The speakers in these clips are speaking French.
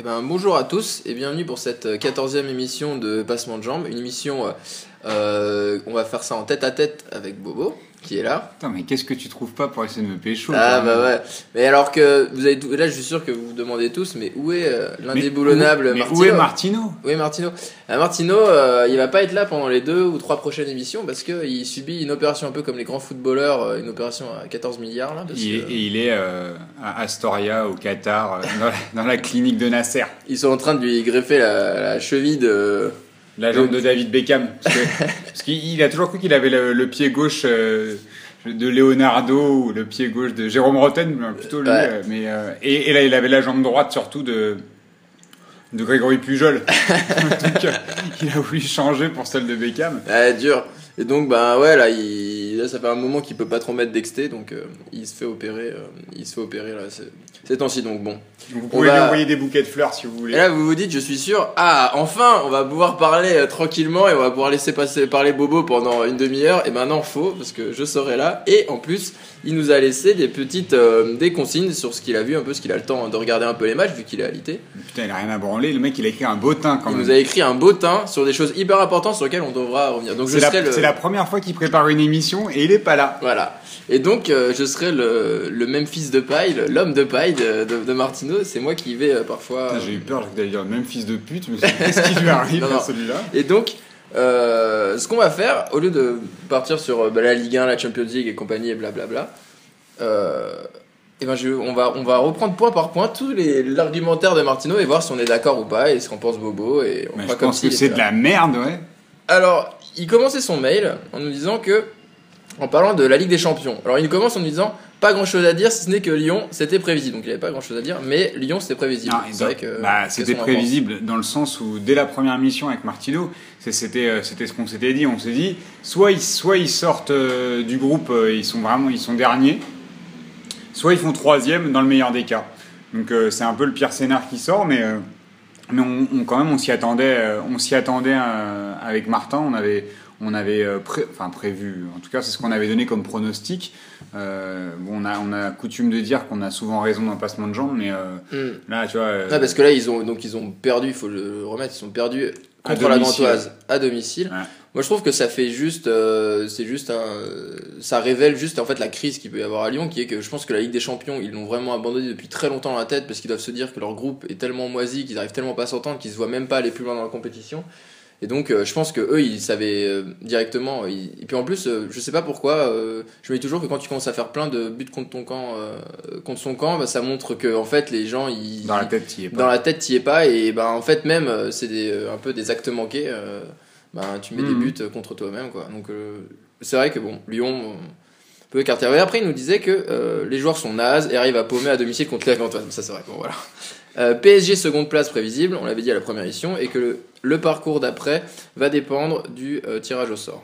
Eh ben, bonjour à tous et bienvenue pour cette 14e émission de Passement de Jambes. Une émission, euh, euh, on va faire ça en tête à tête avec Bobo, qui est là. Putain, mais qu'est-ce que tu trouves pas pour essayer de me pécho Ah bah ouais. Mais alors que vous avez là, je suis sûr que vous vous demandez tous, mais où est euh, l'indéboulonnable Martino Où est Martino? Où est Martino? Ah, Martino, euh, il va pas être là pendant les deux ou trois prochaines émissions parce que il subit une opération un peu comme les grands footballeurs, euh, une opération à 14 milliards là. parce il est, que- et il est euh, à Astoria, au Qatar, euh, dans, la, dans la clinique de Nasser. Ils sont en train de lui greffer la, la cheville de. La jambe de David Beckham. Parce qu'il il a toujours cru qu'il avait le, le pied gauche euh, de Leonardo ou le pied gauche de Jérôme Rotten, plutôt lui. Ouais. euh, Mais, euh, et, et là, il avait la jambe droite surtout de, de Grégory Pujol. Donc, il a voulu changer pour celle de Beckham. Ouais, dur. Et donc, bah ouais, là, il, là ça fait un moment qu'il peut pas trop mettre d'exté, donc euh, il se fait opérer. il se fait opérer là, ces temps-ci, donc bon. Vous pouvez va- lui envoyer des bouquets de fleurs si vous Et voulez. là, vous vous dites, je suis sûr, ah, enfin, on va pouvoir parler euh, tranquillement et on va pouvoir laisser passer parler Bobo pendant une demi-heure. Et ben non, faux, parce que je serai là. Et en plus, il nous a laissé des petites euh, des consignes sur ce qu'il a vu, un peu ce qu'il a le temps de regarder un peu les matchs, vu qu'il est alité. Putain, il a rien à branler. Le mec, il a écrit un bottin quand Il même. nous a écrit un beau teint sur des choses hyper importantes sur lesquelles on devra revenir. Donc C'est la, le... c'est la première fois qu'il prépare une émission et il est pas là. Voilà. Et donc, euh, je serai le, le même fils de paille, le- l'homme de paille de, de, de Martino. C'est moi qui vais euh, parfois. J'ai eu peur, t'allais dire le même fils de pute, mais qu'est-ce qui lui arrive Non, à celui-là? Et donc, euh, ce qu'on va faire, au lieu de partir sur euh, bah, la Ligue 1, la Champions League et compagnie et blablabla, euh, et ben je, on, va, on va reprendre point par point les l'argumentaire de Martino et voir si on est d'accord ou pas et ce qu'on pense Bobo. Et on fera Je comme pense s'il que c'est de la merde, ouais. Alors, il commençait son mail en nous disant que, en parlant de la Ligue des Champions, alors il commence en nous disant pas grand chose à dire si ce n'est que Lyon c'était prévisible. Donc il avait pas grand chose à dire, mais Lyon c'était prévisible. Bah, c'était prévisible dans le sens où dès la première mission avec Martino, c'était euh, c'était ce qu'on s'était dit. On s'est dit soit ils soit ils sortent euh, du groupe, euh, ils sont vraiment ils sont derniers, soit ils font troisième dans le meilleur des cas. Donc euh, c'est un peu le pire scénar qui sort, mais mais on, on- quand même on s'y attendait, on s'y attendait avec Martin. On avait on avait euh, pré- enfin prévu. En tout cas, c'est ce qu'on avait donné comme pronostic. Euh, bon, on a on a coutume de dire qu'on a souvent raison le passement de jambes, mais euh. Hmm. là, tu vois. euh, Ah, parce que là ils ont donc ils ont perdu, il faut le remettre, ils sont perdus À contre la. Gantoise à domicile. Ouais. Moi je trouve que ça fait juste, c'est juste un, ça révèle juste en fait la crise qu'il peut y avoir à Lyon, qui est que je pense que la Ligue des Champions ils l'ont vraiment abandonné depuis très longtemps dans la tête parce qu'ils doivent se dire que leur groupe est tellement moisi qu'ils arrivent tellement pas à s'entendre qu'ils se voient même pas aller plus loin dans la compétition. Et donc euh, je pense que eux ils savaient euh, directement. ils- Et puis en plus euh, je sais pas pourquoi, euh, je me dis toujours que quand tu commences à faire plein de buts contre ton camp, euh, contre son camp, bah, ça montre que en fait les gens ils Dans la tête, t'y es pas. dans la tête t'y es pas et ben en fait même euh, c'est des, euh, un peu des actes manqués euh, ben tu mets des Mhm. buts euh, contre toi-même quoi donc euh, c'est vrai que bon Lyon euh, peut écarter et après il nous disait que euh, les joueurs sont nazes et arrivent à paumer à domicile contre la Antoine ça c'est vrai bon voilà Euh, PSG seconde place prévisible on l'avait dit à la première émission et que le, le parcours d'après va dépendre du euh, tirage au sort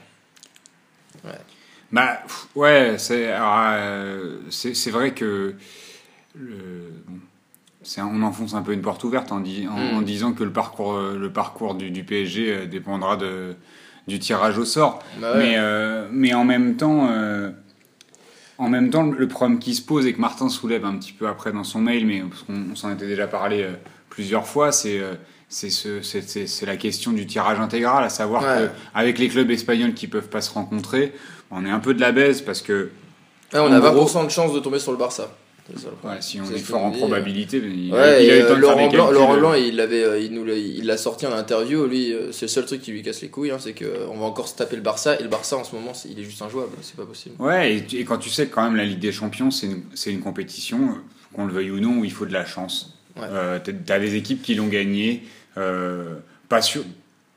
Bah, ouais, c'est alors, euh, c'est c'est vrai que le, bon, on enfonce un peu une porte ouverte en, en, Mm. en disant que le parcours, le parcours du, du PSG dépendra de, du tirage au sort. Bah ouais. Mais, mais en même temps, en même temps, le problème qui se pose et que Martin soulève un petit peu après dans son mail, mais parce qu'on on s'en était déjà parlé euh, plusieurs fois, c'est euh, c'est ce- c'est- c'est- c'est la question du tirage intégral, à savoir Ouais. que avec les clubs espagnols qui peuvent pas se rencontrer, on est un peu de la baisse parce que Ouais, on a gros- 20% de chance de tomber sur le Barça Ouais, si on est fort qu'on en dit, probabilité, il, Ouais, il euh, Laurent, Blanc. Laurent Blanc, il l'avait, euh, il nous l'a, il l'a sorti en interview. Lui, euh, c'est le seul truc qui lui casse les couilles, hein, c'est que euh, on va encore se taper le Barça et le Barça en ce moment, il est juste injouable, c'est pas possible. Ouais, et, quand tu sais que quand même la Ligue des Champions, c'est une, c'est une compétition, euh, qu'on le veuille ou non, où il faut de la chance. Ouais. Euh, t'as- T'as des équipes qui l'ont gagné, euh, pas sûr.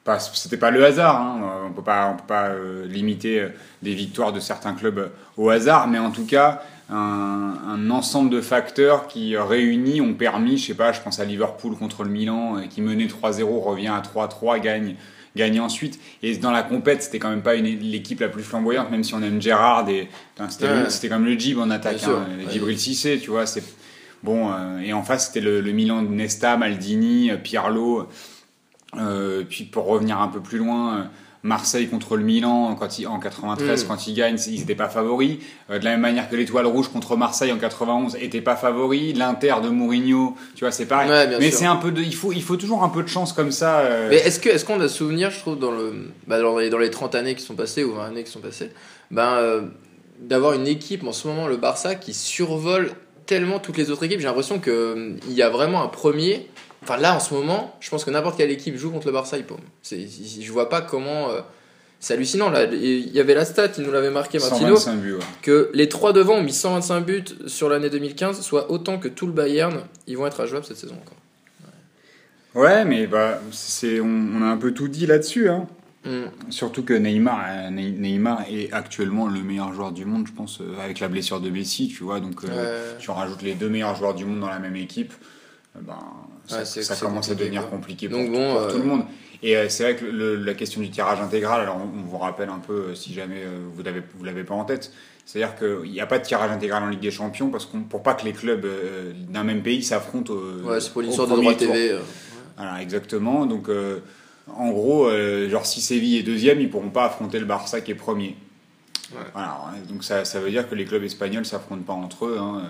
Pas, c'était pas le hasard, hein, euh, on peut pas, on peut pas euh, limiter euh, des victoires de certains clubs au hasard, mais en tout cas, un, un ensemble de facteurs qui réunis ont permis, je sais pas, je pense à Liverpool contre le Milan, qui menait 3-0, revient à 3-3, gagne, gagne ensuite. Et dans la compète, c'était quand même pas une- l'équipe la plus flamboyante, même si on aime Gérard. Et, putain, c'était, Ouais. le- c'était quand même le Gib en attaque, hein, Ouais. Djibril Cissé, tu vois. C'est, bon, euh, et en face, c'était le, le Milan de Nesta, Maldini, Pirlo. Euh, puis pour revenir un peu plus loin, Marseille contre le Milan quand en 93 Mm. quand ils gagnent, ils n'étaient pas favoris. Euh, de la même manière que l'Étoile Rouge contre Marseille en 91 était pas favori. L'Inter de Mourinho, tu vois, c'est pareil. Ouais, Mais c'est un peu de, il faut, il faut toujours un peu de chance comme ça. euh, Mais est-ce que est-ce qu'on a souvenir, je trouve, dans le bah, dans, les, dans les 30 années qui sont passées ou 20 années qui sont passées, ben euh, d'avoir une équipe en ce moment, le Barça, qui survole tellement toutes les autres équipes. J'ai l'impression que euh, il y a vraiment un premier. Enfin là, en ce moment, je pense que n'importe quelle équipe joue contre le Barça, il paume. Je vois pas comment. euh, c'est hallucinant là. Il y avait la stat, il nous l'avait marqué Martino, 125 buts. ouais. que les trois devant ont mis 125 buts sur l'année 2015, soit autant que tout le Bayern. Ils vont être injouables cette saison encore. Ouais, mais bah, c'est, on, on a un peu tout dit là-dessus. Hein. Mm. Surtout que Neymar, euh, Ney- Neymar est actuellement le meilleur joueur du monde, je pense, euh, avec la blessure de Messi, tu vois. Donc, euh, Ouais. tu rajoutes les deux meilleurs joueurs du monde dans la même équipe, euh, ben, ça, Ouais, commence à devenir quoi. compliqué pour, Donc tout- bon, pour euh, tout le monde. Et euh, c'est vrai que le- la question du tirage intégral, alors on, on vous rappelle un peu, euh, si jamais vous l'avez vous l'avez pas en tête, c'est-à-dire qu'il n'y a pas de tirage intégral en Ligue des Champions parce qu'on pour pas que les clubs euh, d'un même pays s'affrontent. Ouais, c'est pour l'histoire de droit tour. TV. euh. Voilà, exactement. Donc, euh, en gros, euh, genre si Séville est deuxième, ils pourront pas affronter le Barça qui est premier. Ouais. Voilà, donc ça, ça veut dire que les clubs espagnols s'affrontent pas entre eux. hein.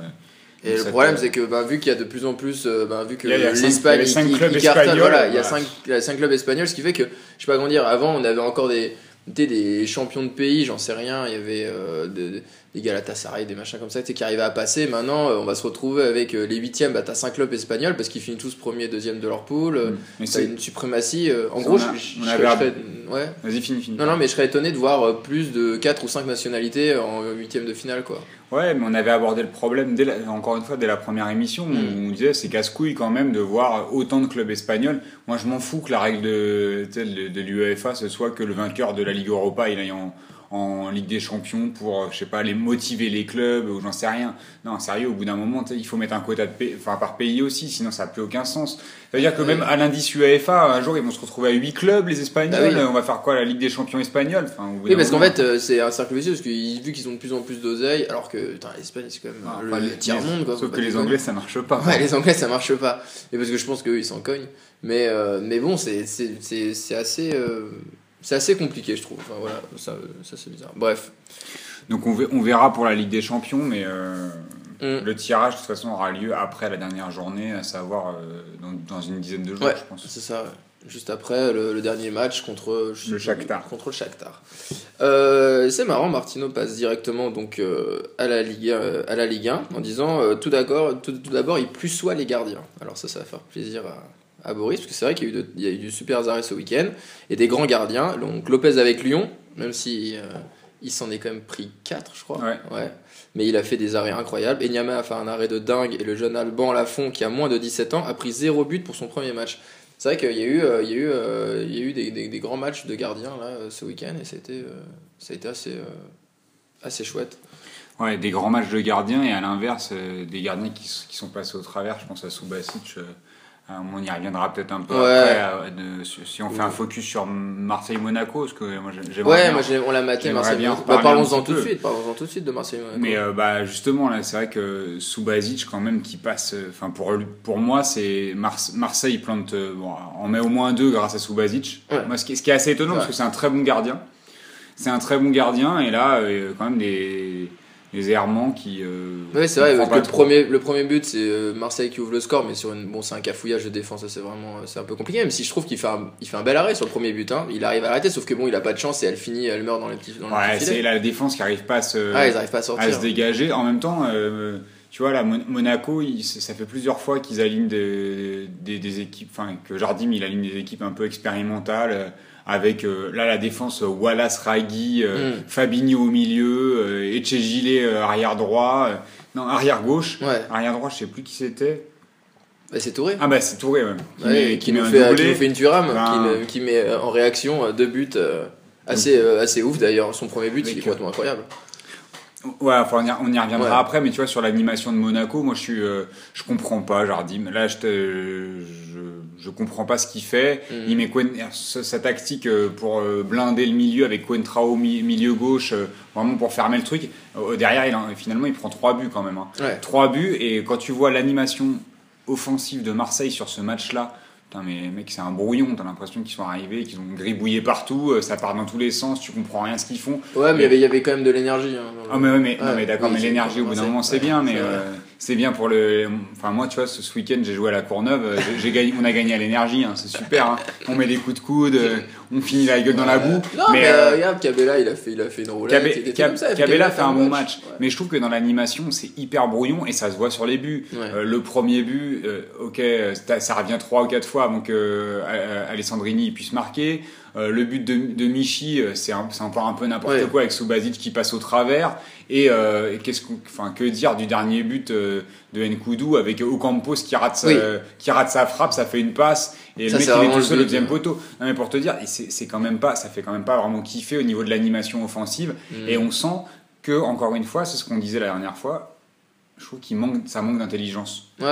Et Donc le problème, c'est que ben, vu qu'il y a de plus en plus, ben, vu que l'Espagne, il cartonne, voilà, il y a voilà. cinq, il y a cinq clubs espagnols, ce qui fait que, je sais pas comment dire, avant, on avait encore des, sais, des champions de pays, j'en sais rien, il y avait euh, de- des Galatasaray, des machins comme ça, qui arrivaient à passer. Maintenant, euh, on va se retrouver avec euh, les huitièmes, bah, t'as cinq clubs espagnols parce qu'ils finissent tous premier, deuxième de leur pool. euh, Mais T'as c'est- une suprématie. euh, en gros, a- je, serais- ouais. Vas-y, fini, fini. Non, non, mais je serais étonné de voir euh, plus de 4 ou 5 nationalités en huitième de finale, quoi. Ouais, mais on avait abordé le problème, dès la- encore une fois, dès la première émission, où Mm. on disait c'est casse-couille quand même de voir autant de clubs espagnols. Moi, je m'en fous que la règle de, de l'UEFA, ce soit que le vainqueur de la Ligue Europa, il aille en, en Ligue des Champions pour, euh, je sais pas, les motiver les clubs, ou j'en sais rien. Non, sérieux, au bout d'un moment, il faut mettre un quota de pays, enfin, par pays aussi, sinon ça n'a plus aucun sens. Ça veut dire que Ouais. même à l'indice UEFA, un jour, ils vont se retrouver à 8 clubs, les Espagnols. Bah oui. On va faire quoi, la Ligue des Champions espagnols enfin, Oui, parce qu'en fait, euh, c'est un cercle vicieux, parce que vu qu'ils ont de plus en plus d'oseille, alors que l'Espagne, c'est quand même Ah, le, tiers-monde, quoi. Sauf que les. Anglais, ça marche pas. Ouais, les Anglais, ça marche pas. Et parce que je pense qu'eux, ils s'en cognent. Mais, euh, mais bon, c'est c'est- c'est- c'est assez, euh, c'est assez compliqué, je trouve. Enfin, voilà, ça, ça c'est bizarre. Bref. Donc on, ve- on verra pour la Ligue des Champions, mais euh, Mm. le tirage de toute façon aura lieu après la dernière journée, à savoir euh, dans, dans une dizaine de jours, Ouais, je pense. c'est ça. Juste après le, le dernier match contre Le Shakhtar. Contre le Shakhtar. Euh, c'est marrant, Martino passe directement donc à la Ligue à la Ligue 1 en disant tout d'abord tout, tout d'abord il plus soit les gardiens. Alors ça ça va faire plaisir à, à Boris parce que c'est vrai qu'il y a eu de- il y a eu du super arrêt ce week-end et des grands gardiens. Donc Lopez avec Lyon, même si euh, il s'en est quand même pris 4 je crois. Ouais. Mais il a fait des arrêts incroyables. Enyama a fait un arrêt de dingue et le jeune Alban Lafont, qui a moins de 17 ans, a pris 0 but pour son premier match. C'est vrai qu'il y a eu, euh, il y a eu, euh, il y a eu des, des- des grands matchs de gardiens là, ce week-end et c'était, euh, ça a été assez, euh, assez chouette. Ouais, des grands matchs de gardiens et à l'inverse, des gardiens qui, qui sont passés au travers. Je pense à Subasic. Moment, on y reviendra peut-être un peu Ouais. après. euh, de- si on fait un focus sur Marseille-Monaco, parce que moi j'ai- j'aimerais Ouais, bien- moi on l'a maté j'aimerais Marseille. bien en Bah, parlons-en tout de suite, parlons-en tout de suite de Marseille. Monaco. Mais euh, bah, justement, là, c'est vrai que Subasic, quand même, qui passe. euh, Enfin, pour, pour moi, c'est Mars- Marseille plante. bon, on met au moins deux grâce à Subasic. Ouais. Moi, ce qui, ce qui est assez étonnant, Ouais. parce que c'est un très bon gardien. C'est un très bon gardien, et là, euh, quand même, des, des errements qui. euh, Ouais, c'est vrai, parce que le premier, le premier but, c'est euh, Marseille qui ouvre le score, mais sur une, bon, c'est un cafouillage de défense, c'est vraiment, euh, c'est un peu compliqué, même si je trouve qu'il fait un, il fait un bel arrêt sur le premier but, hein. Il arrive à arrêter, sauf que bon, il a pas de chance et elle finit, elle meurt dans les petits, dans le Ouais, petit c'est la défense qui arrive pas à se, Ah, ils pas à à sortir. se dégager. En même temps, euh, tu vois, là, Mon- Monaco, il- ça fait plusieurs fois qu'ils alignent des, des, des équipes, enfin, que Jardim, il aligne des équipes un peu expérimentales, avec, euh, là, la défense, euh, Wallace Ragui, euh, Mm. Fabinho au milieu, Echegile euh, arrière droit, non, arrière gauche. Ouais, Arrière droit, je sais plus qui c'était. bah, c'est Touré. Ah bah c'est Touré, ouais. Qui, Ouais, met, qui, qui met nous un fait, qui doublé. nous fait une turam, Ben- qui, me- qui met en réaction deux buts assez, euh, assez ouf d'ailleurs. Son premier but, il est Avec, complètement incroyable. Ouais, enfin, on y, on y reviendra Ouais. après, mais tu vois, sur l'animation de Monaco, moi, je suis, euh, je comprends pas Jardim. Là, je, te- je, je comprends pas ce qu'il fait. Mhm. Il met Quen- sa, tactique euh, pour euh, blinder le milieu avec Coentrao au mi- milieu gauche, euh, vraiment pour fermer le truc. Derrière, il finalement, il prend trois buts quand même. hein. Ouais. Trois buts, et quand tu vois l'animation offensive de Marseille sur ce match-là, Putain, mais mec, c'est un brouillon. T'as l'impression qu'ils sont arrivés, qu'ils ont gribouillé partout, ça part dans tous les sens, tu comprends rien ce qu'ils font. Ouais, mais il y avait- il y avait quand même de l'énergie. hein, le- Ah, mais, mais, Ouais, mais d'accord, oui, mais l'énergie au bout d'un moment, c'est bien, mais euh, c'est bien pour le. Enfin, moi, tu vois, ce, week-end, j'ai joué à la Courneuve, euh, j'ai- gagné, on a gagné à l'énergie, hein, c'est super. hein. On met des coups de coude, euh, on finit la gueule dans la boue. Non, mais, euh, euh, regarde, Cabella, il a fait, il a fait une roulette. Cabé- il était Cab- comme ça, Cabella fait un bon match, Ouais. mais je trouve que dans l'animation c'est hyper brouillon et ça se voit sur les buts. Ouais. Euh, le premier but, ok, ça revient trois ou quatre fois avant que Alessandrini puisse marquer. Euh, le but de, de Michi, euh, c'est encore un peu n'importe Ouais. quoi avec Subasic qui passe au travers. Et, euh, et qu'est-ce qu'on- enfin, que dire du dernier but euh, de Nkoudou avec Ocampos qui rate, sa, Oui. qui rate sa frappe, ça fait une passe et Ça, le mec c'est il est tout le seul au deuxième ouais. poteau. Non mais pour te dire, c'est quand même pas, ça fait quand même pas vraiment kiffer au niveau de l'animation offensive. Mm. Et on sent que, encore une fois, c'est ce qu'on disait la dernière fois, je trouve qu'il manque, ça manque d'intelligence. Ouais,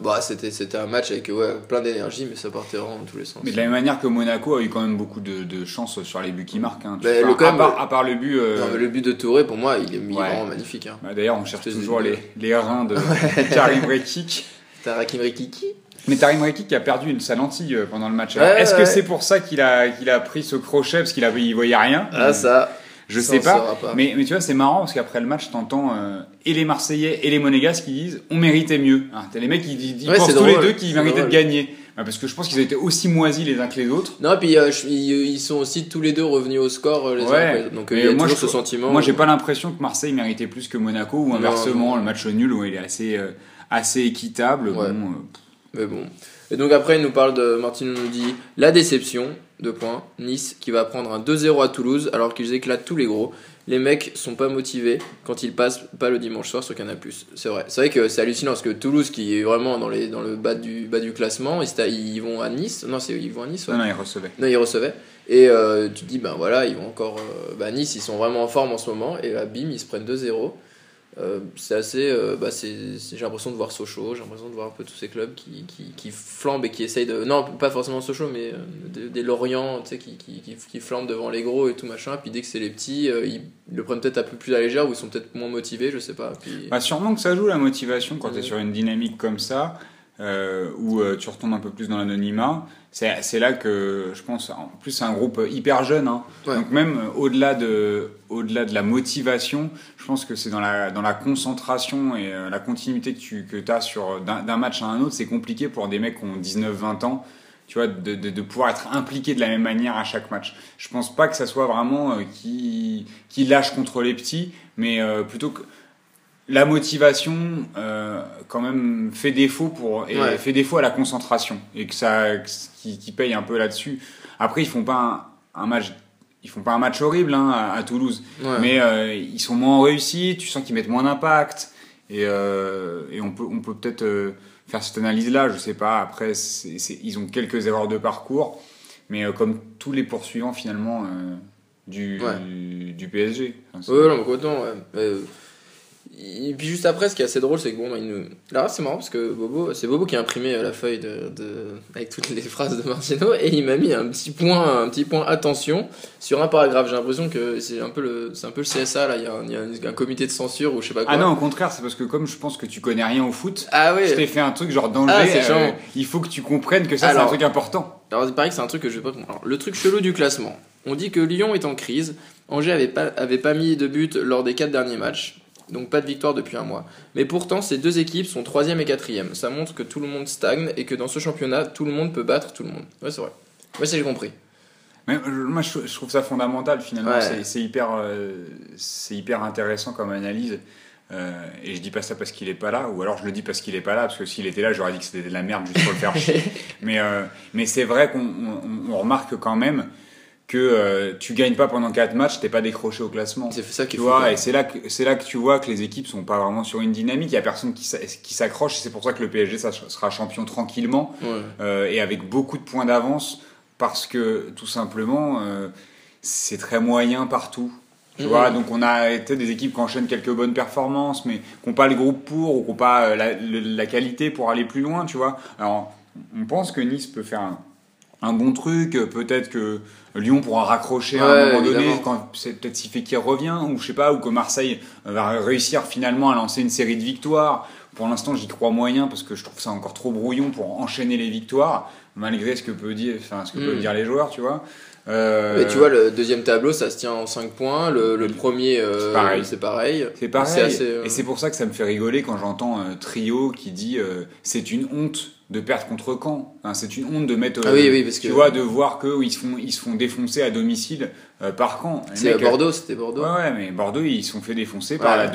bah, c'était, c'était un match avec ouais, plein d'énergie, mais ça partait vraiment dans tous les sens. Mais de la même manière que Monaco a eu quand même beaucoup de, de chance sur les buts qu'il marque. Hein. Le- quand à, même, part, à part le but. euh, Non, mais le but de Touré, pour moi, il est, Ouais. vraiment magnifique. Hein. bah, D'ailleurs, on cherche toujours les, les reins de Karim Rekik. T'as Rakim Rikiki Mais Karim Rekik a perdu sa lentille euh, pendant le match. Ouais, Alors, Est-ce que c'est pour ça qu'il a, qu'il a pris ce crochet? Parce qu'il il voyait rien Ah, ça. Je ça, sais pas, saura pas. Mais, mais tu vois, c'est marrant parce qu'après le match, t'entends euh, et les Marseillais et les Monégasques qui disent on méritait mieux. Hein, T'as les mecs qui disent ils Ouais, pensent tous drôle, les deux qu'ils méritaient de drôle. gagner. Bah, parce que je pense qu'ils ont été aussi moisis les uns que les autres. Non, et puis euh, je- ils, ils sont aussi tous les deux revenus au score euh, les uns Ouais. après. Donc euh, il y a moi, toujours je- ce sentiment. Moi, j'ai pas l'impression que Marseille méritait plus que Monaco ou inversement, non. le match nul où il est assez, euh, assez équitable. Ouais. Bon, euh, Mais bon. Et donc après, il nous parle de. Martino nous dit la déception, deux points. Nice qui va prendre un 2-0 à Toulouse alors qu'ils éclatent tous les gros. Les mecs sont pas motivés quand ils passent pas le dimanche soir sur Canal+. C'est vrai. C'est vrai que c'est hallucinant parce que Toulouse qui est vraiment dans, les, dans le bas du, bas du classement, ils, ils vont à Nice. Non, c'est ils vont à Nice. ouais. non, non, il recevait. Non, ils recevaient. Et euh, tu te dis, ben voilà, ils vont encore. euh, bah, nice, ils sont vraiment en forme en ce moment. Et là, bim, ils se prennent 2-0. Euh, c'est assez. euh, bah, j'ai l'impression de voir Sochaux, j'ai l'impression de voir un peu tous ces clubs qui, qui, qui flambent et qui essayent de. Non, pas forcément Sochaux, mais euh, des, des Lorient, tu sais, qui, qui, flambent devant les gros et tout machin. Puis dès que c'est les petits, euh, ils le prennent peut-être un peu plus à la légère ou ils sont peut-être moins motivés, je sais pas. Puis... Bah, sûrement que ça joue la motivation quand tu es sur une dynamique comme ça, euh, où euh, tu retombes un peu plus dans l'anonymat. C'est là que je pense, en plus c'est un groupe hyper jeune, hein. Ouais. donc même euh, au-delà de, au-delà de la motivation, je pense que c'est dans la, dans la concentration et la continuité que tu que as sur d'un d'un match à un autre, c'est compliqué pour des mecs qui ont 19-20 ans. Tu vois, de, de, de pouvoir être impliqué de la même manière à chaque match. Je pense pas que ça soit vraiment euh, qui, qui lâche contre les petits, mais euh, plutôt que la motivation euh, quand même fait défaut pour et Ouais. fait défaut à la concentration et que ça qui, paye un peu là-dessus. Après ils font pas un, un match ils font pas un match horrible hein, à, à Toulouse, Ouais. mais euh, ils sont moins réussis. Tu sens qu'ils mettent moins d'impact et, euh, et on peut on peut peut-être faire cette analyse là. Je sais pas. Après ils ont quelques erreurs de parcours, mais comme tous les poursuivants finalement du, Ouais. du du PSG. Enfin, Ouais, non. Euh, et puis juste après, ce qui est assez drôle, c'est que bon, bah, il nous... là c'est marrant parce que Bobo, c'est Bobo qui a imprimé euh, la feuille de, de- avec toutes les phrases de Martino et il m'a mis un petit point, un petit point attention sur un paragraphe. J'ai l'impression que c'est un peu le, c'est un peu le CSA là. Il y a un, il y a un- un comité de censure ou je sais pas quoi. Ah non, au contraire, c'est parce que comme je pense que tu connais rien au foot, Ah je t'ai fait un truc genre danger. Ah, euh, il faut que tu comprennes que ça, c'est un truc important. Alors il paraît que c'est un truc que je vais pas comprendre. Alors, le truc chelou du classement. On dit que Lyon est en crise. Angers avait pas, avait pas mis de but lors des quatre derniers matchs. Donc pas de victoire depuis un mois. Mais pourtant, ces deux équipes sont troisième et quatrième. Ça montre que tout le monde stagne et que dans ce championnat, tout le monde peut battre tout le monde. Ouais, c'est vrai. Ouais, c'est j'ai compris. Mais euh, moi, je, trouve ça fondamental finalement. Ouais. C'est- C'est hyper, euh, c'est hyper intéressant comme analyse. Euh, et je dis pas ça parce qu'il est pas là, ou alors je le dis parce qu'il est pas là, parce que s'il était là, j'aurais dit que c'était de la merde juste pour le faire chier. Mais, euh, mais c'est vrai qu'on on- on remarque quand même que euh, tu gagnes pas pendant 4 matchs, t'es pas décroché au classement. C'est ça qui Tu fou, vois, ouais. et c'est là que c'est là que tu vois que les équipes sont pas vraiment sur une dynamique. Il y a personne qui s'a- qui s'accroche. et C'est pour ça que le PSG ça sera champion tranquillement Ouais. euh, et avec beaucoup de points d'avance parce que tout simplement euh, c'est très moyen partout. Tu Mhm. vois, donc on a des équipes qui enchaînent quelques bonnes performances, mais qui n'ont pas le groupe pour ou qui n'ont pas euh, la qualité pour aller plus loin, tu vois. Alors, on pense que Nice peut faire un, un bon truc, peut-être que Lyon pourra raccrocher à un Ouais, moment donné, évidemment. quand c'est peut-être si fait qu'il revient, ou je sais pas, ou que Marseille va réussir finalement à lancer une série de victoires pour l'instant, j'y crois moyen parce que je trouve ça encore trop brouillon pour enchaîner les victoires, malgré ce que, peut dire, enfin, ce que peuvent Mm. dire les joueurs, tu vois. Euh, Mais tu vois, le deuxième tableau, ça se tient en 5 points. Le, le premier, euh, C'est pareil. c'est pareil. Assez, euh, Et c'est pour ça que ça me fait rigoler quand j'entends Trio qui dit euh, c'est une honte de perdre contre Caen. Enfin, c'est une honte de mettre. Ah oui, oui, parce tu que- vois, de voir qu'ils se font, ils se font défoncer à domicile par Caen. C'est Bordeaux, c'était Bordeaux. Ouais, ouais, mais Bordeaux, ils se sont fait défoncer par Ouais.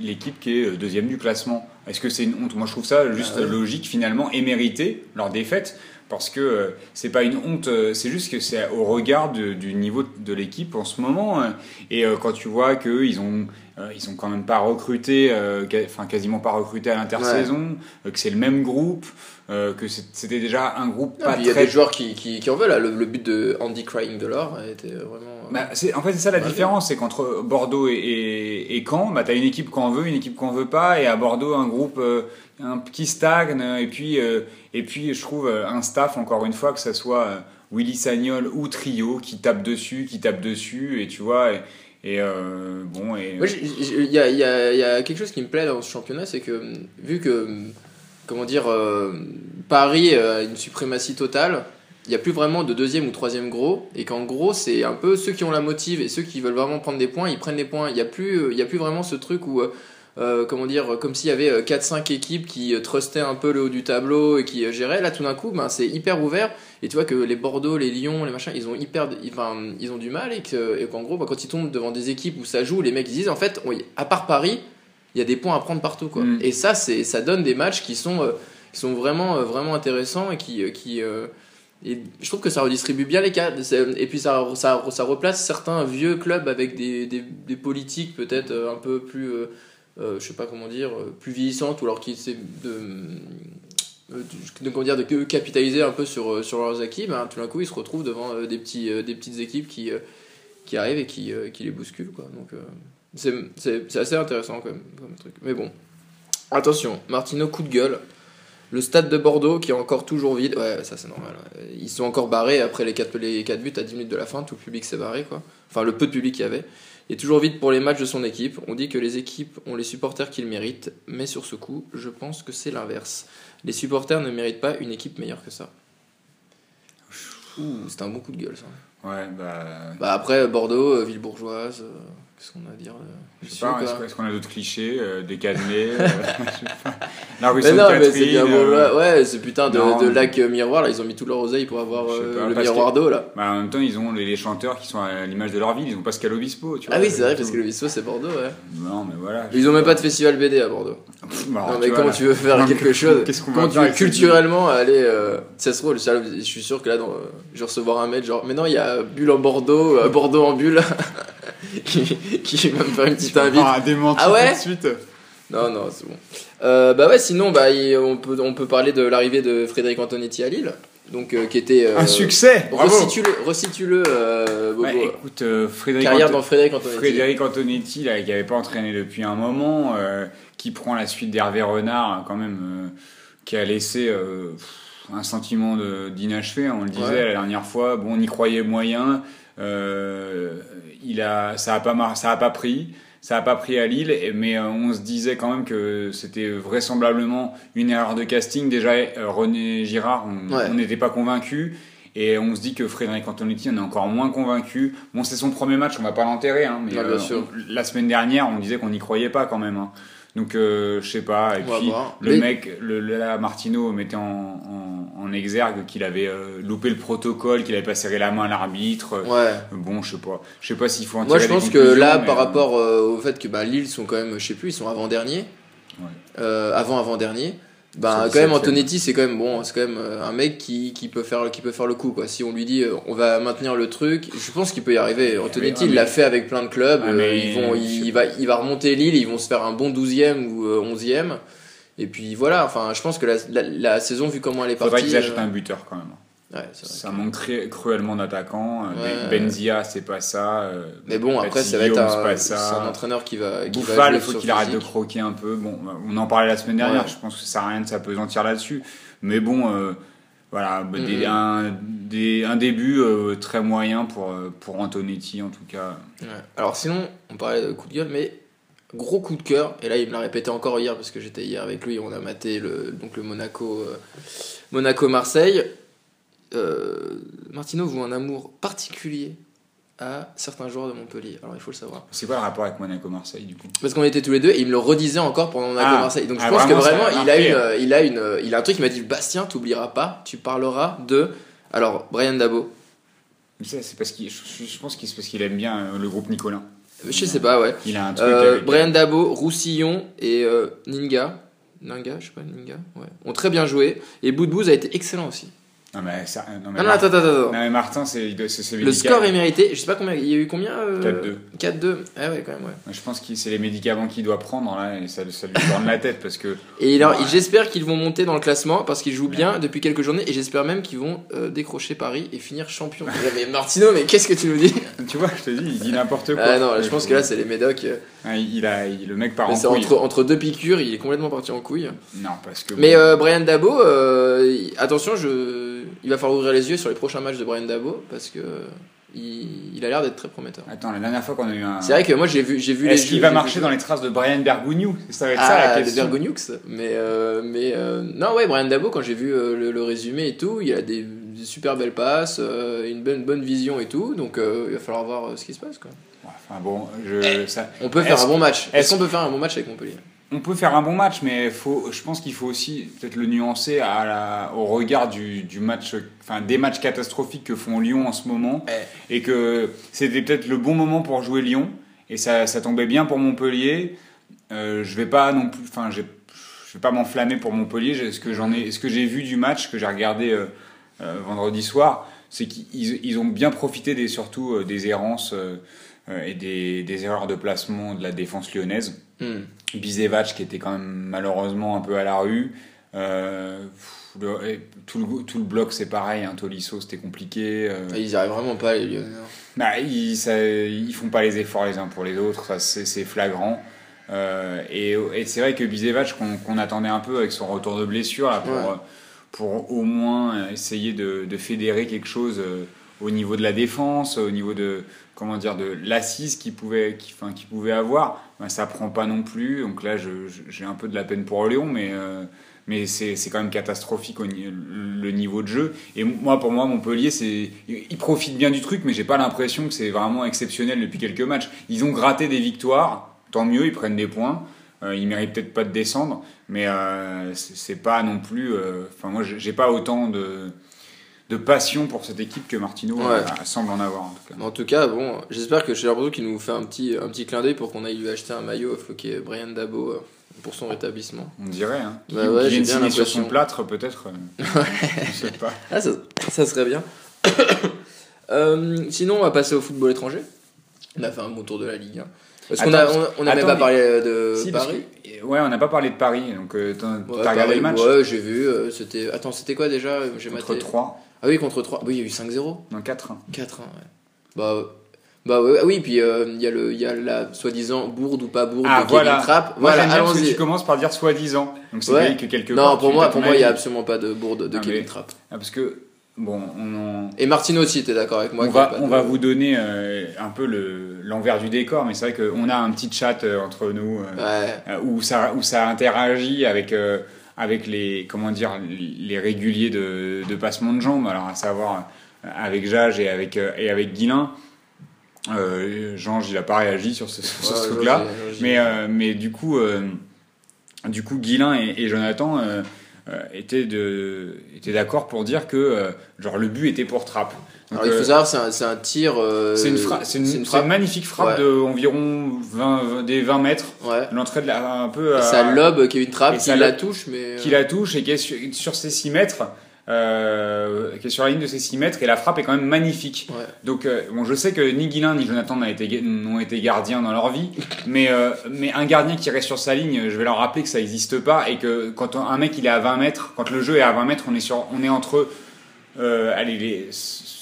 l'équipe qui est deuxième du classement. Est-ce que c'est une honte? Moi, je trouve ça juste Ah logique, finalement, et mérité, leur défaite, parce que euh, c'est pas une honte, euh, c'est juste que c'est au regard du niveau de l'équipe en ce moment. euh, et euh, quand tu vois qu'eux, ils ont. Euh, ils ont quand même pas recruté, euh, enfin quasiment pas recruté à l'intersaison, euh, que c'est le même groupe, que c'était déjà un groupe pas puis Il y a très des joueurs qui, qui, qui en veulent. Là. Le, le but de Andy Crying de l'or été vraiment. Bah, en fait, c'est ça la Ouais. différence, c'est qu'entre Bordeaux et, et, et Caen, bah, tu as une équipe qu'on veut, une équipe qu'on veut pas, et à Bordeaux, un groupe euh, un, qui stagne, et puis, euh, et puis je trouve un staff, encore une fois, que ce soit euh, Willy Sagnol ou Trio, qui tape dessus, qui tape dessus, et tu vois, et, et, euh, bon, et... Il y a, y y a quelque chose qui me plaît dans ce championnat, c'est que vu que, comment dire, euh, Paris a une suprématie totale, il n'y a plus vraiment de deuxième ou troisième gros, et qu'en gros, c'est un peu ceux qui ont la motive et ceux qui veulent vraiment prendre des points, ils prennent les points. Il n'y a, plus- il y a plus vraiment ce truc où, euh, euh, comment dire, comme s'il y avait euh, 4-5 équipes qui euh, trustaient un peu le haut du tableau et qui euh, géraient. Là, tout d'un coup, ben, c'est hyper ouvert. Et tu vois que les Bordeaux, les Lyon, les machins, ils ont hyper, enfin, ils ont du mal et que, et qu'en gros, bah, quand ils tombent devant des équipes où ça joue, les mecs ils disent en fait, on- à part Paris, il y a des points à prendre partout quoi. Mm. Et ça, c'est, ça donne des matchs qui sont, euh, qui sont vraiment, euh, vraiment intéressants et qui, euh, qui, euh, et je trouve que ça redistribue bien les cas. C'est- Et puis ça, ça, ça replace certains vieux clubs avec des, des, des politiques peut-être euh, un peu plus, euh, euh, je sais pas comment dire, euh, plus vieillissantes ou alors qui essaient de, euh, de, comment dire, de capitaliser un peu sur, euh, sur leurs acquis. Ben, tout d'un coup, ils se retrouvent devant euh, des, petits, euh, des petites équipes qui, euh, qui arrivent et qui, euh, qui les bousculent. Quoi. Donc, euh, c'est, assez intéressant quand même, comme truc. Mais bon, attention, Martino, coup de gueule. Le stade de Bordeaux qui est encore toujours vide. Ouais, ça c'est normal. Ils sont encore barrés après les 4, les quatre buts à 10 minutes de la fin. Tout le public s'est barré. Quoi. Enfin, le peu de public qu'il y avait. Est toujours vide pour les matchs de son équipe. On dit que les équipes ont les supporters qu'ils méritent. Mais sur ce coup, je pense que c'est l'inverse. Les supporters ne méritent pas une équipe meilleure que ça. Ouh, c'est un bon coup de gueule ça. Ouais, bah... Bah après, Bordeaux, euh, ville bourgeoise, euh, qu'est-ce qu'on a à dire euh, Je sais pas, est-ce qu'on a d'autres clichés, euh, des cannelés, euh, la Mais non, mais c'est bien euh. Ouais, c'est putain de, non, de mais- lac miroir là, ils ont mis tout leur oseille pour avoir pas, le miroir d'eau là. Bah, en même temps, ils ont les, les chanteurs qui sont à l'image de leur ville, ils ont Pascal Obispo, tu vois. Ah oui, c'est vrai, tout. parce que le Visso c'est Bordeaux, ouais. Non, mais voilà. Ils ont même pas de festival BD à Bordeaux. Pff, bah, non, tu mais vois, là. tu veux faire Non, quelque chose tu veux culturellement aller. Ça se trouve, je suis sûr que là, je vais recevoir un mail genre, mais non, il y a Bulle en Bordeaux, Bordeaux en Bulle, qui, qui va me faire une petite invite. Ah, démenti Ah ouais tout de suite. Non, non, c'est bon. Euh, bah ouais, sinon, bah, on, peut, on peut parler de l'arrivée de Frédéric Antonetti à Lille, donc euh, qui était. euh, Un succès Resitue-le, resitue-le euh, Bobo. Ouais, écoute, euh, Frédéric, Carrière Anto- dans Frédéric Antonetti. Frédéric Antonetti, là, qui n'avait pas entraîné depuis un moment, euh, qui prend la suite d'Hervé Renard, quand même, euh, qui a laissé euh, un sentiment de- d'inachevé, hein, on le disait Ouais. la dernière fois. Bon, on y croyait moyen, euh, il a, ça n'a pas, mar- ça a pas pris. Ça n'a pas pris à Lille, mais euh, on se disait quand même que c'était vraisemblablement une erreur de casting. Déjà, euh, René Girard, on Ouais. n'était pas convaincu. Et on se dit que Frédéric Antonetti, on est encore moins convaincu. Bon, c'est son premier match, on va pas l'enterrer, hein, mais Ah, bien euh, sûr. la semaine dernière, on disait qu'on n'y croyait pas quand même. hein. Donc, euh, je sais pas. Et On puis, voir. le Mais- mec, le, là, Martino mettait en, en, en exergue qu'il avait euh, loupé le protocole, qu'il avait pas serré la main à l'arbitre. Ouais. Bon, je sais pas. Je sais pas s'il faut en Moi, tirer je pense que là, mais, par euh, rapport euh, au fait que bah, Lille sont quand même, je sais plus, ils sont avant-dernier. Ouais. Euh, avant-avant-dernier. Bah, quand même, 17e. Antonetti, c'est quand même bon, c'est quand même euh, un mec qui, qui, peut faire, qui peut faire le coup, quoi. Si on lui dit, euh, on va maintenir le truc, je pense qu'il peut y arriver. Antonetti, il l'a mais- fait avec plein de clubs. Ouais, euh, mais- ils vont, il, va, il va remonter Lille, ils vont se faire un bon 12e ou euh, 11e. Et puis voilà, enfin, je pense que la, la, la saison, vu comment elle est faudrait partie. qu'ils achètent un buteur quand même. Ouais, Ça que- manque très cruellement d'attaquants. Euh, Ouais. Benzia, c'est pas ça. euh, Mais bon, après, ça va être c'est un, un entraîneur qui va. Qui va il faut qu'il arrête de croquer un peu. Bon, on en parlait la semaine dernière, Ouais. je pense que ça sert à rien de s'apesantir là-dessus. Mais bon, euh, voilà, bah, des- un, des- un début euh, très moyen pour, pour Antonetti en tout cas. Alors sinon, on parlait de coup de gueule, mais gros coup de cœur, et là il me l'a répété encore hier parce que j'étais hier avec lui, on a maté le, donc le Monaco, euh, Monaco-Marseille. Euh, Martino voue un amour particulier à certains joueurs de Montpellier. Alors il faut le savoir. C'est quoi le rapport avec Monaco-Marseille du coup? Parce qu'on était tous les deux et il me le redisait encore pendant Monaco-Marseille. Donc je Ah, pense que vraiment, il a, une, il, a une, il a un truc qui m'a dit Bastien, t'oublieras pas, tu parleras de. Alors Brian Dabo, c'est parce qu'il, je, je pense que c'est parce qu'il aime bien euh, le groupe Nicolas. je sais pas, ouais. Il a un truc Euh, avec. Brian Dabo, Roussillon et euh, Ninga. Ninga, je sais pas, Ninga, ouais. Ont très bien joué. Et Boudbouz a été excellent aussi. Non mais ça, non, mais Non, non, attends, attends, attends. non, mais Martin, c'est, Le score est mérité. Je sais pas combien. Il y a eu combien euh, 4-2. 4-2. Ah ouais, quand même, ouais. Je pense que c'est les médicaments qu'il doit prendre là et ça, ça lui tourne la tête parce que Et alors, Ouais. j'espère qu'ils vont monter dans le classement parce qu'ils jouent bien depuis quelques journées et j'espère même qu'ils vont euh, décrocher Paris et finir champion. mais Martino, mais qu'est-ce que tu nous dis? Tu vois, je te dis, il dit n'importe quoi. Ah non, je pense que là c'est les médocs. euh, Ah, il a, il- le mec part mais en couille. entre, entre deux piqûres, il est complètement parti en couille. Non, parce que. Mais euh, Brian Dabo, attention, je, il va falloir ouvrir les yeux sur les prochains matchs de Brian Dabo parce que il, il a l'air d'être très prometteur. Attends, la dernière fois qu'on a eu un. C'est vrai que moi j'ai vu, j'ai vu les Est-ce qu'il va marcher dans les traces de Brian Bergogneau Ça va être ça Ah, la de question. Bergogneaux, mais euh, mais euh, non ouais Brian Dabo quand j'ai vu euh, le, le résumé et tout, il a des, des super belles passes, euh, une bonne bonne vision et tout, donc euh, il va falloir voir ce qui se passe quoi. Enfin bon, je, ça, On peut faire un bon match. est-ce Est-ce qu'on peut faire un bon match avec Montpellier? On peut faire un bon match, mais faut, je pense qu'il faut aussi peut-être le nuancer à la, au regard du, du match, enfin des matchs catastrophiques que font Lyon en ce moment, et que c'était peut-être le bon moment pour jouer Lyon, et ça, ça tombait bien pour Montpellier. Euh, je vais pas non plus, enfin je vais pas m'enflammer pour Montpellier. Ce que j'en ai, ce que j'ai vu du match que j'ai regardé euh, euh, vendredi soir, c'est qu'ils ils ont bien profité des surtout des errances et des, des erreurs de placement de la défense lyonnaise. Hmm. Bizevac qui était quand même malheureusement un peu à la rue. Euh, le- tout, le, tout le bloc c'est pareil, hein, Tolisso c'était compliqué. euh. Ils y arrivent vraiment pas les Lyonnais. Bah, ils, ça, ils font pas les efforts les uns pour les autres, c'est flagrant. Euh, et et c'est vrai que Bizevac qu'on attendait un peu avec son retour de blessure là, pour, Ouais. pour au moins essayer de, de fédérer quelque chose au niveau de la défense, au niveau de comment dire de l'assise qu'il pouvait, qu'il enfin, pouvait avoir. Ben, ça prend pas non plus. Donc là, j'ai un peu de la peine pour Lyon, mais euh, mais c'est quand même catastrophique au le niveau de jeu. Et moi, pour moi, Montpellier, c'est ils profitent bien du truc, mais j'ai pas l'impression que c'est vraiment exceptionnel depuis quelques matchs. Ils ont gratté des victoires, tant mieux, ils prennent des points. Euh, ils méritent peut-être pas de descendre, mais euh, c'est pas non plus. euh, Enfin, moi, j'ai pas autant de de passion pour cette équipe que Martino Ouais. euh, semble en avoir en tout cas. En tout cas, bon, j'espère que chez Bordeaux qui nous fait un petit un petit clin d'œil pour qu'on aille lui acheter un maillot floqué Brian Dabo euh, pour son rétablissement. On dirait, hein. Qui, Bah ouais, qui j'ai vienne bien sur son plâtre, peut-être. euh, je sais pas. Ah, ça, ça serait bien. Euh, sinon, on va passer au football étranger. On a fait un bon tour de la Ligue. hein. Parce qu'on a, Attends, on, attends, pas parlé de Si, Paris. que- ouais, on n'a pas parlé de Paris, donc euh, t'as Ouais, regardé le match Ouais, j'ai vu. c'était. Attends, c'était quoi déjà? J'ai Contre maté. 3, Ah oui, contre 3. Oui, il y a eu 5-0. non 4 4 ouais. Bah. Bah ouais, ah oui, puis euh, il y a le, y a la soi-disant bourde ou pas bourde Ah de Kevin voilà. Trapp. Moi Voilà, parce que tu commences par dire soi-disant. Donc c'est Ouais. vrai que quelque Non, part, pour moi, pour moi, il y a absolument pas de bourde de Ah, Kevin mais- Trapp. Ah, parce que, bon, on, en- Et Martino aussi, t'es d'accord avec moi on, va, on de- va vous donner euh, un peu le- l'envers du décor, mais c'est vrai qu'on a un petit chat euh, entre nous euh, Ouais. euh, où, ça, où ça interagit avec, euh, avec les, comment dire, les réguliers de, de passement de jambes, alors à savoir avec Jage et avec, et avec Guilin. Euh, Jean, il n'a pas réagi sur ce, sur ce truc-là. Mais, euh, mais du coup, euh, du coup, Guilin et, et Jonathan euh, euh, étaient de étaient d'accord pour dire que genre le but était pour Trapp. Alors, il faut euh, savoir, c'est un, tir. euh, c'est une, une, une une frappe. magnifique frappe Ouais. de environ 20, 20 des 20 mètres. Ouais. L'entrée de la, un peu à- ça lobe Kevin Trapp et qui ça la lobe- touche, mais. qui la touche et qui est sur, sur ses 6 mètres. Euh, qui est sur la ligne de ses 6 mètres et la frappe est quand même magnifique. Ouais. Donc euh, bon, je sais que ni Guilin ni Jonathan n'ont été, gardiens dans leur vie, mais, euh, mais un gardien qui reste sur sa ligne, je vais leur rappeler que ça n'existe pas et que quand un mec il est à 20 mètres, quand le jeu est à 20 mètres, on est, sur, on est entre euh, allez, les,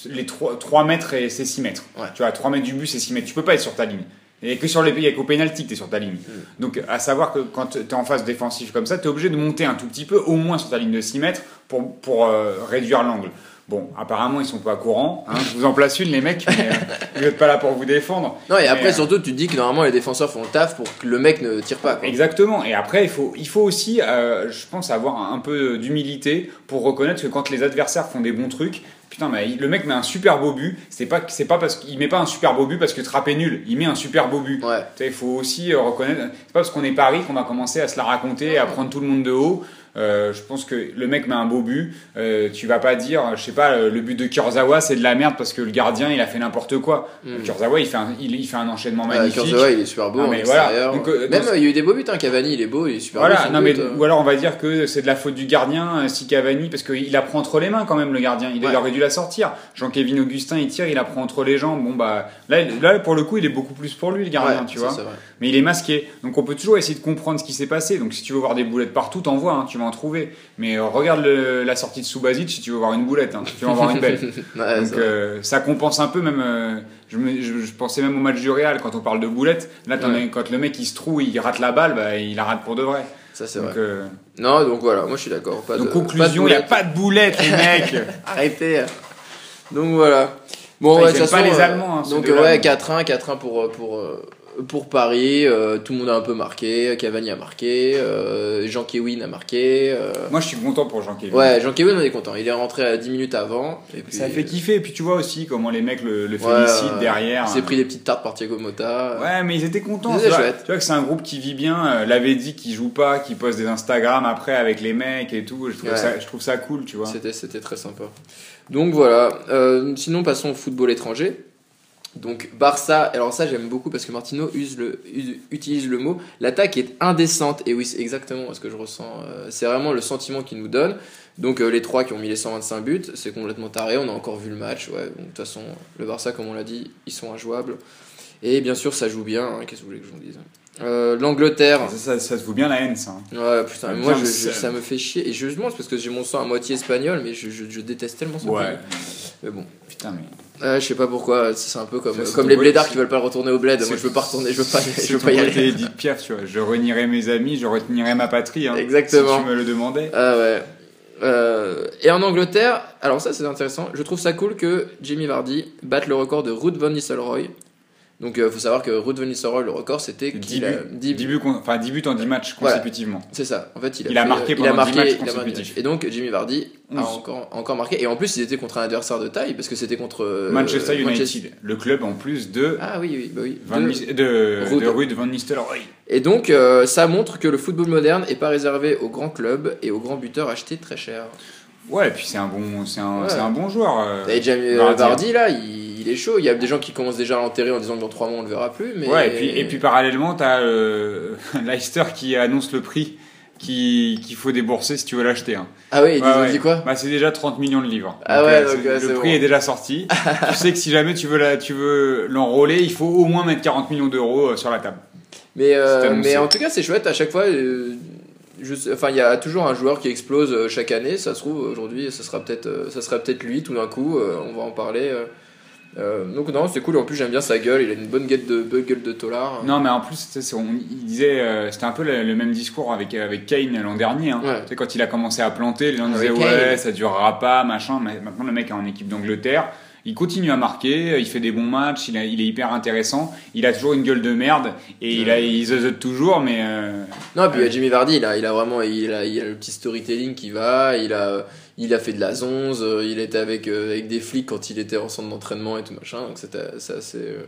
les 3, 3 mètres et c'est 6 mètres. Ouais. Tu vois, 3 mètres du but c'est 6 mètres. Tu peux pas être sur ta ligne. Et que sur les a qu'au pénalty que tu es sur ta ligne. Donc à savoir que quand tu es en phase défensive comme ça, tu es obligé de monter un tout petit peu, au moins sur ta ligne de 6 mètres, pour, pour euh, réduire l'angle. Bon, apparemment, ils sont pas courants. Hein. Je vous en place une, les mecs, mais euh, vous n'êtes pas là pour vous défendre. Non, et après, euh, surtout, tu te dis que normalement, les défenseurs font le taf pour que le mec ne tire pas. quoi. Exactement. Et après, il faut, il faut aussi, euh, je pense, avoir un peu d'humilité pour reconnaître que quand les adversaires font des bons trucs, putain, mais le mec met un super beau but. C'est pas, c'est pas parce qu'il met pas un super beau but parce que Trapp est nul. Il met un super beau but. Ouais. Il faut aussi reconnaître. C'est pas parce qu'on est Paris qu'on va commencer à se la raconter, à prendre tout le monde de haut. Euh, je pense que le mec met un beau but. Euh, tu vas pas dire, je sais pas, le but de Kurzawa c'est de la merde parce que le gardien il a fait n'importe quoi. Mm. Kurzawa il fait un, il, il fait un enchaînement Ouais, magnifique. Kurzawa, il est super beau. Ah, mais voilà. extérieur. Donc, euh, Même, dans- euh, il y a eu des beaux buts. Hein. Cavani, il est beau, il est super beau. Voilà, son non mais but, euh. ou alors on va dire que c'est de la faute du gardien euh, si Cavani parce qu'il la prend entre les mains quand même le gardien, il Ouais. aurait dû la sortir. Jean-Kévin Augustin il tire, il la prend entre les jambes. Bon bah là, là pour le coup il est beaucoup plus pour lui le gardien, Ouais, tu ça, vois. Mais il est masqué, donc on peut toujours essayer de comprendre ce qui s'est passé. Donc si tu veux voir des boulettes partout, t'en vois, hein, tu vas en trouver. Mais euh, regarde le- la sortie de Subasic si tu veux voir une boulette, hein, tu vas en voir une belle. Ouais, Donc euh, ça compense un peu même. euh, je, me- je- je pensais même au match du Real quand on parle de boulettes. Là, Ouais. as- quand le mec il se trouve, il rate la balle, bah, il la rate pour de vrai. Ça, c'est vrai. euh, Non, donc voilà, moi je suis d'accord. Donc de- conclusion, il n'y a pas de boulettes, les mecs. Arrêtez. Donc voilà. Bon, Putain, ouais, toute pas les Allemands, hein, donc ouais, mais- 4-1, 4-1 pour pour pour Paris. euh, tout le monde a un peu marqué. Cavani a marqué. euh, Jean Kewin a marqué. euh, Moi, je suis content pour Jean-Kévin. Ouais, Jean Kewin on est content. Il est rentré à 10 minutes avant. Et puis, Ça fait kiffer. Et puis tu vois aussi comment les mecs le, le Ouais, félicitent ouais. derrière. Il s'est pris des petites tartes par Thiago Motta. Ouais, mais ils étaient contents. C'était chouette. Tu vois que c'est un groupe qui vit bien. Euh, L'avait dit qui joue pas, qui poste des Instagram après avec les mecs et tout. Je trouve, Ouais. ça, je trouve ça cool, tu vois. C'était, c'était très sympa. Donc voilà. Euh, sinon, passons au football étranger. Donc Barça, alors ça j'aime beaucoup parce que Martino use le, utilise le mot. L'attaque est indécente. Et oui, c'est exactement ce que je ressens. Euh, c'est vraiment le sentiment qu'il nous donne. Donc euh, les trois qui ont mis les 125 buts, c'est complètement taré. On a encore vu le match. Ouais, de toute façon, le Barça, comme on l'a dit, ils sont injouables. Et bien sûr, ça joue bien. hein, Qu'est-ce que vous voulez que je vous dise? Euh, L'Angleterre. Ça, ça, ça se vaut bien la haine, ça. hein. Ouais, putain, moi je, je- le ça me fait chier. Et justement, c'est parce que j'ai mon sang à moitié espagnol, mais je, je, je déteste tellement ce Ouais. pays. Mais bon, Putain, mais. Euh, je sais pas pourquoi, c'est un peu comme, Ça, comme les blédards qui veulent pas retourner au bled. Moi je veux pas retourner, je veux pas, je veux pas y aller. Edith Piaf, tu vois. Je renierai mes amis, je renirai ma patrie. hein, Exactement. Si tu me le demandais. Ah ouais. Euh, et en Angleterre, alors ça c'est intéressant, je trouve ça cool que Jimmy Vardy batte le record de Ruud van Nistelrooy. Donc il faut savoir que Ruud van Nistelrooy, le record c'était 10 qu'il a buts, 10 10 buts con- enfin 10 buts en 10 matchs Voilà. consécutivement. C'est ça. En fait, il a, Il marqué il a pendant marqué, 10 matchs il consécutifs. Et donc Jimmy Vardy a 11. encore, encore marqué. Et en plus, il était contre un adversaire de taille parce que c'était contre euh, Manchester United, Manchester- le club en plus de Ah oui, oui, bah oui. Van De- Nis- de, Ruud. de Ruud Van Nistelrooy. Et donc, euh, ça montre que le football moderne est pas réservé aux grands clubs et aux grands buteurs achetés très cher. Ouais, et puis c'est un bon, c'est un, Ouais. c'est un bon joueur. euh, Et Jamie Vardy. Vardy, là, il, il est chaud. Il y a des gens qui commencent déjà à l'enterrer en disant que dans 3 mois on le verra plus. Mais... Ouais, et puis, et puis parallèlement, t'as euh, Leicester qui annonce le prix qui- qu'il faut débourser si tu veux l'acheter. hein. Ah oui, ils Ouais, ont ouais. dit quoi? Bah, C'est déjà 30 millions de livres. Ah ouais, donc, c'est- ouais, le prix bon. est déjà sorti. tu sais que si jamais tu veux la- tu veux l'enrôler, il faut au moins mettre 40 millions d'euros euh, sur la table. Mais, euh, mais en tout cas, c'est chouette. À chaque fois, euh, je enfin, il y a toujours un joueur qui explose euh, chaque année. Ça se trouve, aujourd'hui, ça sera peut-être euh, ça sera peut-être lui tout d'un coup. euh, on va en parler. Euh. Euh, donc, non, c'est cool. En plus, j'aime bien sa gueule. Il a une bonne gueule de, gueule de tolard. Non, mais en plus, on- il disait, euh, c'était un peu le, le même discours avec, avec Kane l'an dernier. hein. Ouais. Tu sais, quand il a commencé à planter, les gens disaient ouais, ça durera pas, machin. Mais maintenant, le mec est en équipe d'Angleterre. Il continue à marquer, il fait des bons matchs, il, a- il est hyper intéressant. Il a toujours une gueule de merde et il, a, il toujours, mais euh, Non, puis il y a Jimmy Vardy, il a, il a vraiment il a, il a le petit storytelling qui va, il a, il a fait de la zonze, euh, il était avec, euh, avec des flics quand il était en centre d'entraînement et tout machin, donc c'est assez. euh,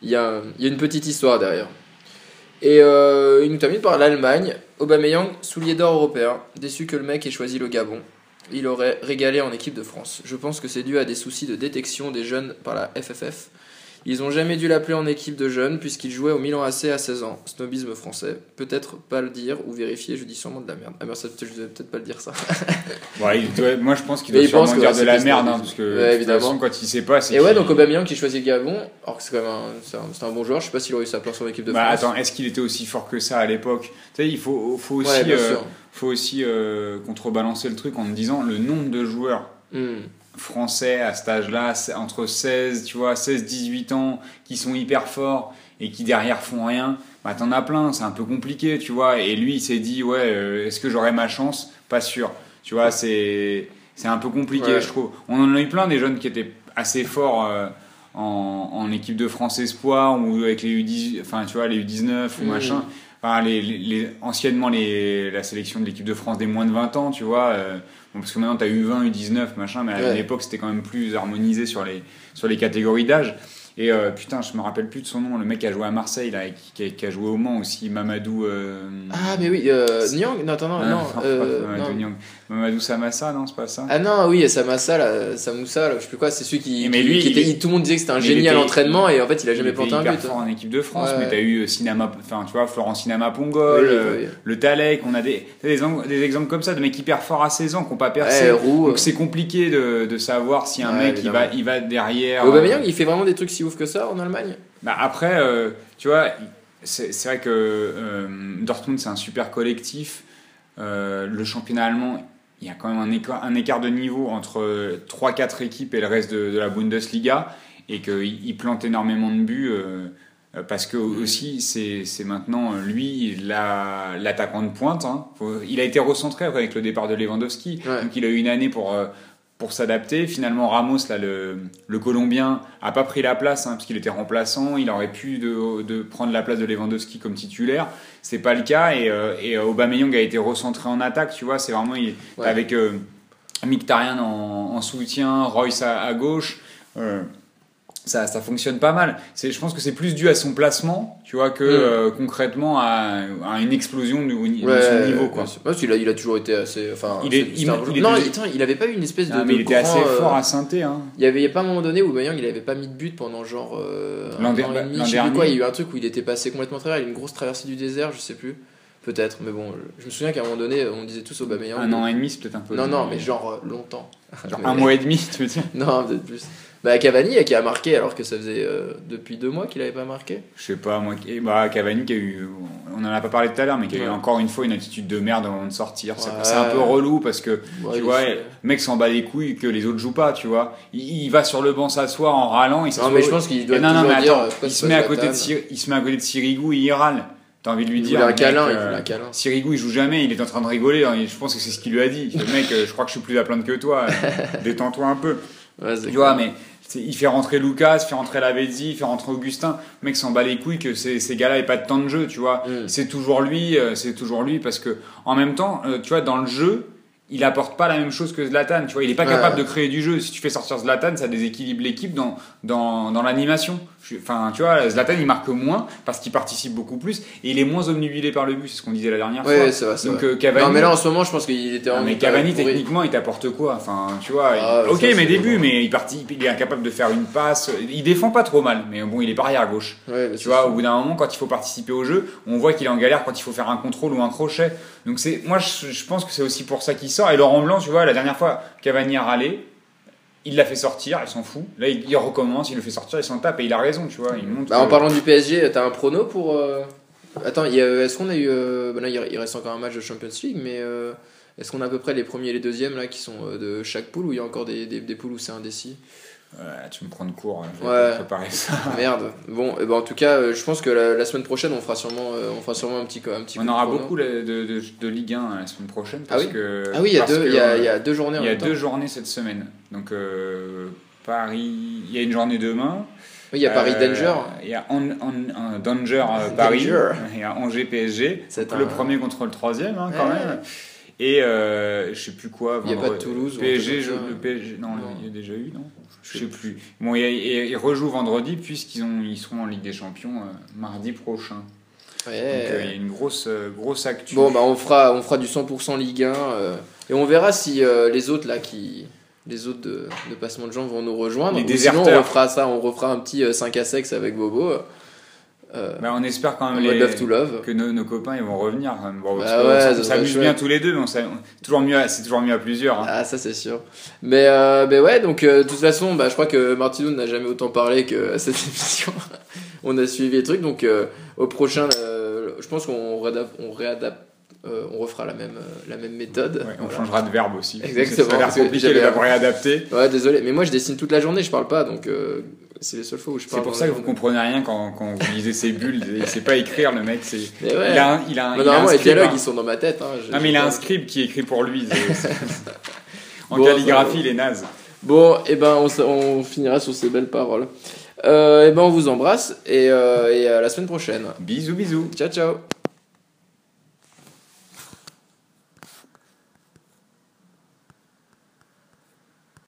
il, y a, il y a une petite histoire derrière. Et euh, il nous termine par l'Allemagne. Aubameyang, soulier d'or européen, déçu que le mec ait choisi le Gabon. Il aurait régalé en équipe de France. Je pense que c'est dû à des soucis de détection des jeunes par la FFF. Ils ont jamais dû l'appeler en équipe de jeunes puisqu'il jouait au Milan AC à 16 ans. Snobisme français. Peut-être pas le dire ou vérifier, je dis sûrement de la merde. Ah merde, ça, je devais peut-être pas le dire ça. ouais, il doit- moi je pense qu'il doit sûrement dire de la merde, hein, parce que Ouais, de toute évidemment. façon, quand il sait pas, Et ouais, donc Aubameyang qui choisit Gabon, alors que c'est quand même un, un, bon joueur. Je sais pas s'il aurait eu sa place en équipe de Bah France. attends, est-ce qu'il était aussi fort que ça à l'époque? Tu sais, il faut, faut aussi, Ouais, euh, faut aussi euh, contrebalancer le truc en disant le nombre de joueurs Hmm. Français à cet âge-là, entre 16, tu vois, 16, 18 ans, qui sont hyper forts et qui derrière font rien, bah t'en as plein, c'est un peu compliqué, tu vois. Et lui, il s'est dit, ouais, euh, est-ce que j'aurai ma chance? Pas sûr. Tu vois, c'est. c'est un peu compliqué, Ouais. je trouve. On en a eu plein des jeunes qui étaient assez forts euh, en, en équipe de France espoir ou avec les U10, enfin tu vois les U19 ou Mhm. machin. Enfin, les, les- anciennement les, la sélection de l'équipe de France des moins de 20 ans, tu vois. euh, bon, parce que maintenant tu as U20, U19, machin, mais à Ouais. l'époque c'était quand même plus harmonisé sur les, sur les catégories d'âge. Et euh, putain, je me rappelle plus de son nom, le mec qui a joué à Marseille, là, qui, qui a, qui a joué au Mans aussi, Mamadou. euh, Ah, mais oui, euh, Nyang Non, attends, non, ah, non. enfin, euh, Mamadou non. Mamadou Samassa, non, c'est pas ça? Ah non, oui, Samassa, là, Samoussa, là, je sais plus quoi, c'est celui qui. Mais lui, qui était- il- tout le monde disait que c'était un génie à l'entraînement et en fait, il a jamais Il planté un but. fort en équipe de France, Ouais. mais t'as eu euh, Cinema, enfin tu vois, Florent Cinema Pongol, Oui, euh, oui. le Talek, on a des, des, des exemples comme ça de mecs hyper forts à 16 ans qui n'ont pas percé. Ouais, Roux. Donc c'est compliqué de, de savoir si un Ouais, mec il va, il va derrière. Aubameyang, euh, il fait vraiment des trucs si ouf que ça en Allemagne? Bah après, euh, tu vois, c'est vrai que euh, Dortmund c'est un super collectif. Euh, le championnat allemand, il y a quand même un écart, un écart de niveau entre 3-4 équipes et le reste de, de la Bundesliga et qu'il il plante énormément de buts. euh, euh, parce que aussi, c'est maintenant euh, lui la- l'attaquant de pointe. hein. Faut- il a été recentré avec le départ de Lewandowski. Ouais. Donc il a eu une année pour, euh, pour s'adapter. Finalement, Ramos, là, le, le Colombien, a pas pris la place hein, parce qu'il était remplaçant. Il aurait pu de, de prendre la place de Lewandowski comme titulaire. C'est pas le cas. Et, euh, et Aubameyang a été recentré en attaque. Tu vois, c'est vraiment il- Ouais. avec euh, Mkhitaryan en, en soutien, Royce à, à gauche. euh, ça, ça fonctionne pas mal. C'est, je pense que c'est plus dû à son placement, tu vois, que Mm. euh, concrètement à, à une explosion de, de son niveau, quoi. qu'il a, il a toujours été assez. Enfin, Il est- il- un il est non, il avait pas eu une espèce de. Ah, mais de il était assez euh, fort à synthé, hein. Il y avait il y a pas un moment donné où Aubameyang il avait pas mis de but pendant genre euh, L'an dernier. il y a eu un truc où il était passé complètement travers, il y a eu une grosse traversée du désert, je sais plus. Peut-être, mais bon, je me souviens qu'à un moment donné, on disait tous Aubameyang. Un an et demi, c'est peut-être un peu. Non, non, mais genre euh, longtemps. Genre un mois et demi, tu veux dire Non, peut-être plus. Bah, Cavani qui a marqué alors que ça faisait euh, depuis deux mois qu'il avait pas marqué. Je sais pas, moi. Bah, Cavani qui a eu. On en a pas parlé tout à l'heure, mais qui a eu encore une fois une attitude de merde avant de sortir. C'est- Ouais. C'est un peu relou parce que. Ouais, tu vois, le mec s'en bat les couilles que les autres jouent pas, tu vois. Il, il va sur le banc s'asseoir en râlant. Il Non, mais je pense qu'il doit Et non, non, mais dire. attends, euh, pourquoi il se, met à côté de il se met à côté de Sirigu et il râle. T'as envie de lui Il dire. un mec, câlin, il euh, voulait un câlin. Sirigu il joue jamais, il est en train de rigoler. hein, et Je pense que c'est ce qu'il lui a dit. Le mec, euh, je crois que je suis plus à plaindre que toi. euh, Détends-toi un peu. Ouais, Tu vois, mais il fait rentrer Lucas, il fait rentrer Lavezzi, il fait rentrer Augustin. Le mec s'en bat les couilles que ces, ces gars-là aient pas de temps de jeu, tu vois. Mm. C'est toujours lui, c'est toujours lui parce que en même temps, tu vois, dans le jeu, il apporte pas la même chose que Zlatan, tu vois. Il est pas Ouais. capable de créer du jeu. Si tu fais sortir Zlatan, ça déséquilibre l'équipe dans, dans, dans l'animation. Enfin, tu vois, Zlatan il marque moins parce qu'il participe beaucoup plus et il est moins omnubilé par le but, c'est ce qu'on disait la dernière Ouais, fois. c'est vrai, c'est Donc vrai. euh, Cavani, Non, mais là en ce moment, je pense qu'il était en. mais Cavani, techniquement, il t'apporte quoi? Enfin, tu vois, Ah, il- ok, mais début, bon. mais il, participe, il est incapable de faire une passe. Il défend pas trop mal, mais bon, il est pas arrière gauche. Ouais, Tu vois, au bout d'un moment, quand il faut participer au jeu, on voit qu'il est en galère quand il faut faire un contrôle ou un crochet. Donc c'est, moi, je, je pense que c'est aussi pour ça qu'il sort. Et Laurent Blanc, tu vois, la dernière fois, Cavani a râlé. Il l'a fait sortir, il s'en fout. Là, il, il recommence, il le fait sortir, il s'en tape et il a raison, tu vois. Il montre Bah, en parlant du PSG, t'as un prono pour. euh, Attends, a- est-ce qu'on a eu. euh, bah là, il reste encore un match de Champions League, mais euh, est-ce qu'on a à peu près les premiers et les deuxièmes là qui sont euh, de chaque poule ou il y a encore des, des, des poules où c'est indécis? Ouais, tu me prends de court, je vais Ouais. préparer ça. Merde. Bon, et ben en tout cas, euh, je pense que la, la semaine prochaine, on fera sûrement, euh, on fera sûrement un petit, un petit On coup aura beaucoup de, de, Ligue 1 la semaine prochaine. Ah oui que, Ah oui, il y, a parce deux, que, il, y y a deux journées en Il y a deux journées cette semaine. Donc euh, Paris, il y a une journée demain. Oui, il y a Paris Danger. Il y a un Danger Paris. Il y a Angers PSG. Le premier contre le troisième hein, quand Ouais. même. Et je sais plus quoi. Il y a pas de Toulouse PSG, je- le PSG, non, Non. il y a déjà eu, non? Je sais plus. Bon, ils rejouent vendredi puisqu'ils ils seront en Ligue des Champions euh, mardi prochain. Ouais. Donc euh, il y a une grosse, euh, grosse actu. Bon, bah on fera, on fera du 100% Ligue 1 euh, et on verra si les autres là qui. Les autres de, de Passement de Gens vont nous rejoindre. Les sinon, on refera ça, on refera un petit euh, 5 à sexe avec Bobo. Euh, Bah, on espère quand même mode les- love to love. que nos, nos copains ils vont revenir. Bon, Bah ouais, ça s'amuse bien tous les deux, mais c'est toujours mieux, à- c'est toujours mieux à plusieurs. hein. Ah, ça c'est sûr. Mais, euh, mais ouais, donc euh, de toute façon, bah, je crois que Martino n'a jamais autant parlé que à cette émission. on a suivi les trucs, donc au prochain, je pense qu'on réadapte, on, réadapte euh, on refera la même, euh, la même méthode. Ouais, on Voilà. changera de verbe aussi. Exactement, Ça a l'air compliqué de la réadapter. Ouais, désolé, mais moi je dessine toute la journée, je parle pas, donc euh, c'est les seules fois où je parle. C'est pour ça que vous comprenez rien quand, quand vous lisez ces bulles. Il sait pas écrire, le mec. C'est... Ouais. Il a un, il a un, Mais il a un normalement, les scribe, dialogues hein. ils sont dans ma tête. Hein, Non, mais il a un script qui écrit pour lui. En Bon, calligraphie, bah, il est naze. Bon, et ben on, on finira sur ces belles paroles. Euh, et ben on vous embrasse et, euh, et à la semaine prochaine. Bisous, bisous. Ciao ciao